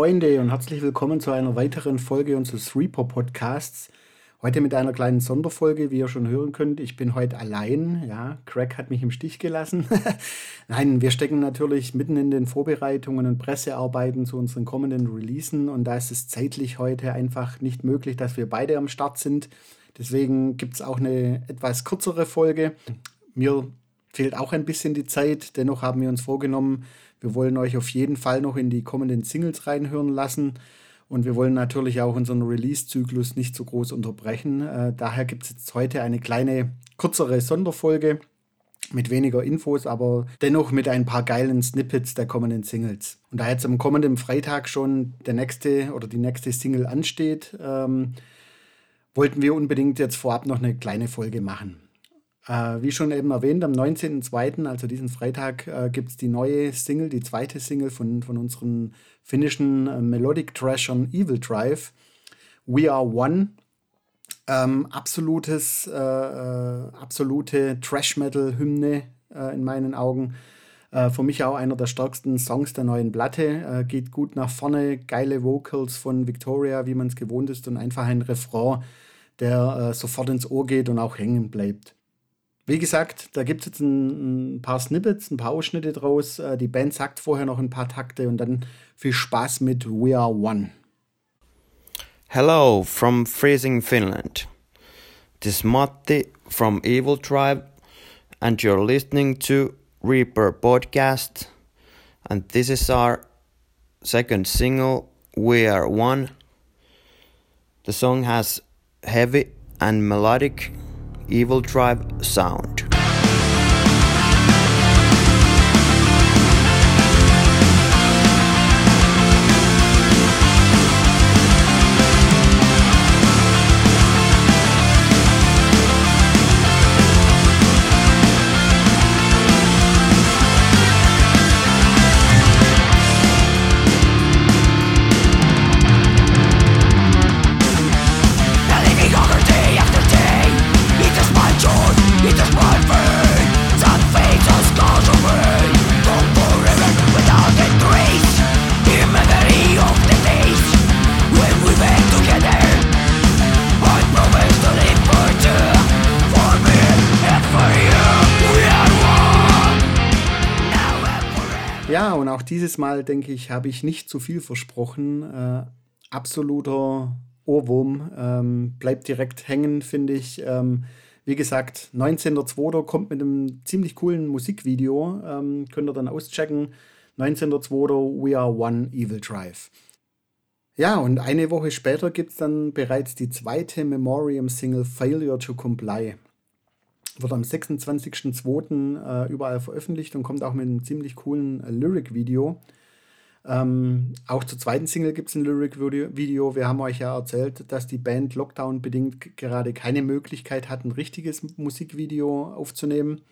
Freunde und herzlich willkommen zu einer weiteren Folge unseres Reaper Podcasts. Heute mit einer kleinen Sonderfolge, wie ihr schon hören könnt. Ich bin heute allein. Ja, Craig hat mich im Stich gelassen. Nein, wir stecken natürlich mitten in den Vorbereitungen und Pressearbeiten zu unseren kommenden Releasen und da ist es zeitlich heute einfach nicht möglich, dass wir beide am Start sind. Deswegen gibt es auch eine etwas kürzere Folge. Mir fehlt auch ein bisschen die Zeit. Dennoch haben wir uns vorgenommen, wir wollen euch auf jeden Fall noch in die kommenden Singles reinhören lassen. Und wir wollen natürlich auch unseren Release-Zyklus nicht so groß unterbrechen. Äh, daher gibt es jetzt heute eine kleine, kürzere Sonderfolge mit weniger Infos, aber dennoch mit ein paar geilen Snippets der kommenden Singles. Und da jetzt am kommenden Freitag schon der nächste oder die nächste Single ansteht, ähm, wollten wir unbedingt jetzt vorab noch eine kleine Folge machen. Äh, wie schon eben erwähnt, am 19.02., also diesen Freitag, äh, gibt es die neue Single, die zweite Single von, von unseren finnischen äh, Melodic Trashern Evil Drive. We Are One. Ähm, absolutes, äh, äh, absolute Trash-Metal-Hymne äh, in meinen Augen. für mich auch einer der stärksten Songs der neuen Platte. geht gut nach vorne, geile Vocals von Victoria, wie man es gewohnt ist, und einfach ein Refrain, der sofort ins Ohr geht und auch hängen bleibt. Wie gesagt, da gibt es jetzt ein, ein, paar Snippets, ein paar Ausschnitte draus. Äh, die Band sagt vorher noch ein paar Takte und dann viel Spaß mit We Are One. Hello from freezing Finland. This is Matti from Evil Tribe and you're listening to Reaper Podcast and this is our second single We Are One. The song has heavy and melodic Evil Tribe sound. Auch dieses Mal, denke ich, habe ich nicht zu viel versprochen. Äh, absoluter Ohrwurm. Ähm, bleibt direkt hängen, finde ich. Ähm, wie gesagt, 19.02. kommt mit einem ziemlich coolen Musikvideo. Ähm, könnt ihr dann auschecken. 19.02. We Are One Evil Drive. Ja, und eine Woche später gibt es dann bereits die zweite Memoriam-Single Failure to Comply wird am 26.02. Äh, überall veröffentlicht und kommt auch mit einem ziemlich coolen äh, Lyric-Video. Ähm, auch zur zweiten Single gibt es ein Lyric-Video. Wir haben euch ja erzählt, dass die Band Lockdown-bedingt gerade keine Möglichkeit hat, ein richtiges Musikvideo aufzunehmen.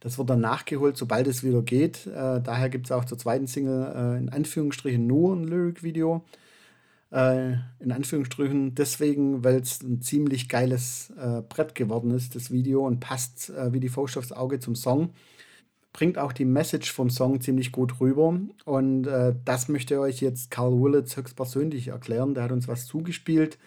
Das wird dann nachgeholt, sobald es wieder geht. Äh, daher gibt es auch zur zweiten Single äh, in Anführungsstrichen nur ein Lyric-Video äh, in Anführungsstrichen deswegen, weil es ein ziemlich geiles äh, Brett geworden ist, das Video, und passt äh, wie die Faust aufs Auge zum Song. Bringt auch die Message vom Song ziemlich gut rüber. Und äh, das möchte euch jetzt Carl Willits höchstpersönlich erklären. Der hat uns was zugespielt.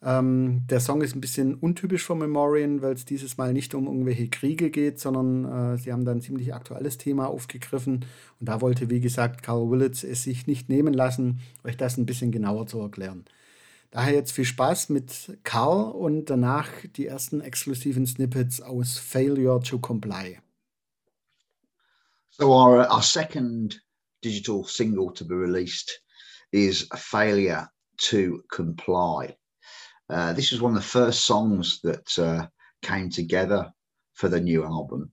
Ähm, der Song ist ein bisschen untypisch von Memorian, weil es dieses Mal nicht um irgendwelche Kriege geht, sondern äh, sie haben da ein ziemlich aktuelles Thema aufgegriffen. Und da wollte, wie gesagt, Carl Willits es sich nicht nehmen lassen, euch das ein bisschen genauer zu erklären. Daher jetzt viel Spaß mit Carl und danach die ersten exklusiven Snippets aus Failure to Comply. So our, our second digital single to be released is Failure to Comply. Uh, this was one of the first songs that uh, came together for the new album,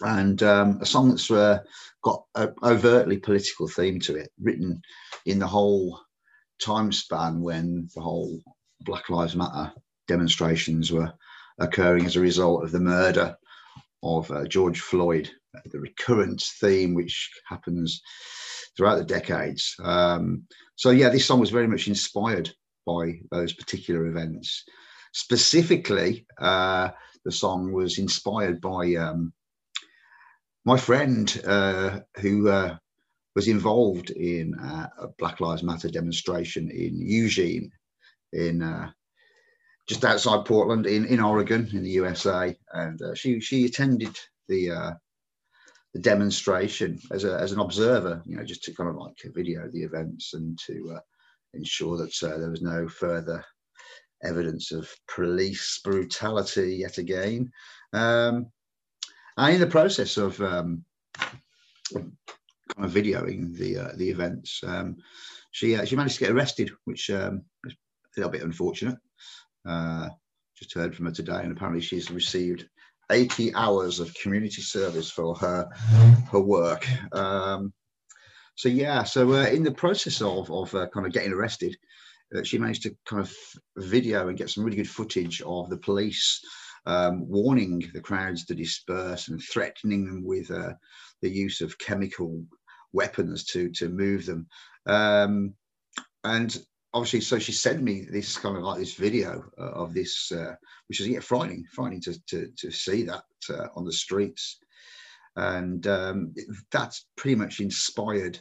and um, a song that's uh, got an overtly political theme to it, written in the whole time span when the whole Black Lives Matter demonstrations were occurring as a result of the murder of uh, George Floyd, the recurrent theme which happens throughout the decades. Um, so yeah, this song was very much inspired by those particular events. Specifically, uh, the song was inspired by um, my friend uh, who uh, was involved in uh, a Black Lives Matter demonstration in Eugene, in uh, just outside Portland, in, in Oregon, in the USA, and uh, she she attended the the demonstration as a as an observer, you know, just to kind of like video the events and to uh, ensure that uh, there was no further evidence of police brutality yet again. Um, and in the process of um, kind of videoing the uh, the events. Um, she uh, she managed to get arrested, which um, is a little bit unfortunate. Uh, just heard from her today, and apparently she's received 80 hours of community service for her her work. Um, so yeah, so uh, in the process of of uh, kind of getting arrested, uh, she managed to kind of video and get some really good footage of the police um, warning the crowds to disperse and threatening them with uh, the use of chemical weapons to to move them. Um, and obviously, so she sent me this kind of like this video uh, of this, uh, which is yeah, frightening, frightening to to, to see that on the streets, and um, that's pretty much inspired.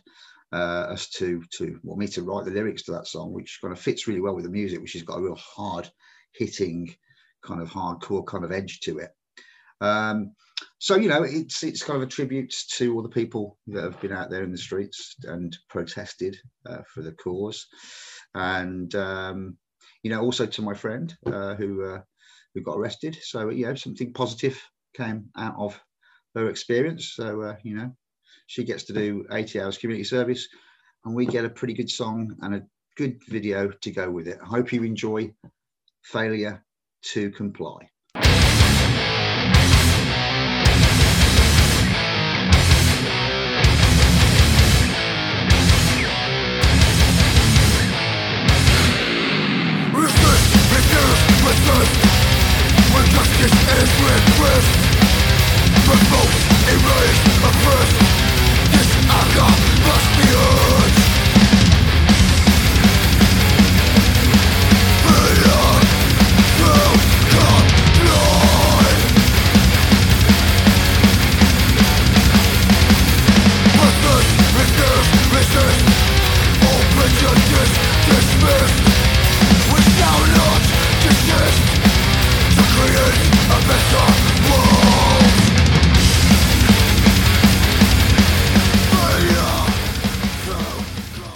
Uh, us to to want me to write the lyrics to that song, which kind of fits really well with the music, which has got a real hard hitting kind of hardcore kind of edge to it. Um, so you know, it's it's kind of a tribute to all the people that have been out there in the streets and protested uh, for the cause, and um, you know, also to my friend uh, who uh, who got arrested. So you know, something positive came out of her experience. So uh, you know, she gets to do 80 hours community service, and we get a pretty good song and a good video to go with it. I hope you enjoy Failure to comply. When justice is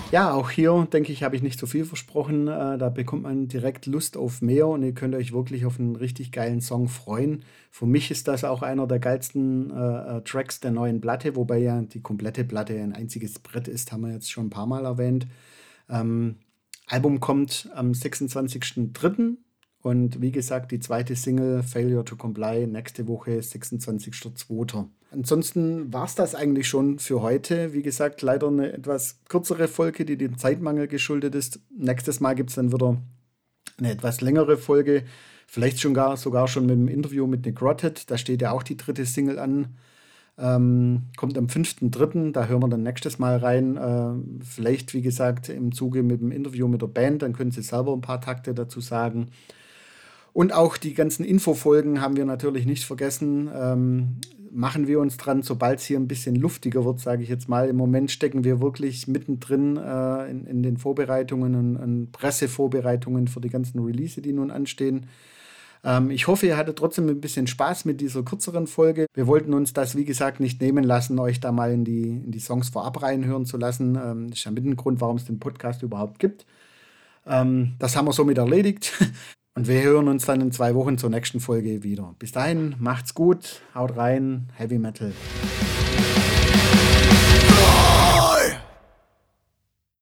Ja, auch hier, denke ich, habe ich nicht so viel versprochen. Äh, da bekommt man direkt Lust auf mehr und ihr könnt euch wirklich auf einen richtig geilen Song freuen. Für mich ist das auch einer der geilsten äh, äh, Tracks der neuen Platte, wobei ja die komplette Platte ein einziges Brett ist, haben wir jetzt schon ein paar Mal erwähnt. Ähm, Album kommt am 26.03. Und wie gesagt, die zweite Single Failure to Comply nächste Woche, 26.02. Ansonsten war es das eigentlich schon für heute. Wie gesagt, leider eine etwas kürzere Folge, die dem Zeitmangel geschuldet ist. Nächstes Mal gibt es dann wieder eine etwas längere Folge. Vielleicht schon gar, sogar schon mit dem Interview mit Nick Rotted. Da steht ja auch die dritte Single an. Ähm, kommt am 5.3., da hören wir dann nächstes Mal rein. Äh, vielleicht, wie gesagt, im Zuge mit dem Interview mit der Band, dann können Sie selber ein paar Takte dazu sagen. Und auch die ganzen Infofolgen haben wir natürlich nicht vergessen. Ähm, machen wir uns dran, sobald es hier ein bisschen luftiger wird, sage ich jetzt mal. Im Moment stecken wir wirklich mittendrin äh, in, in, den Vorbereitungen und, und, Pressevorbereitungen für die ganzen Release, die nun anstehen. Ähm, ich hoffe, ihr hattet trotzdem ein bisschen Spaß mit dieser kürzeren Folge. Wir wollten uns das, wie gesagt, nicht nehmen lassen, euch da mal in die, in die Songs vorab reinhören zu lassen. Ähm, das ist ja mit ein Grund, warum es den Podcast überhaupt gibt. Ähm, das haben wir somit erledigt. Und wir hören uns dann in zwei Wochen zur nächsten Folge wieder. Bis dahin, macht's gut, haut rein, Heavy Metal.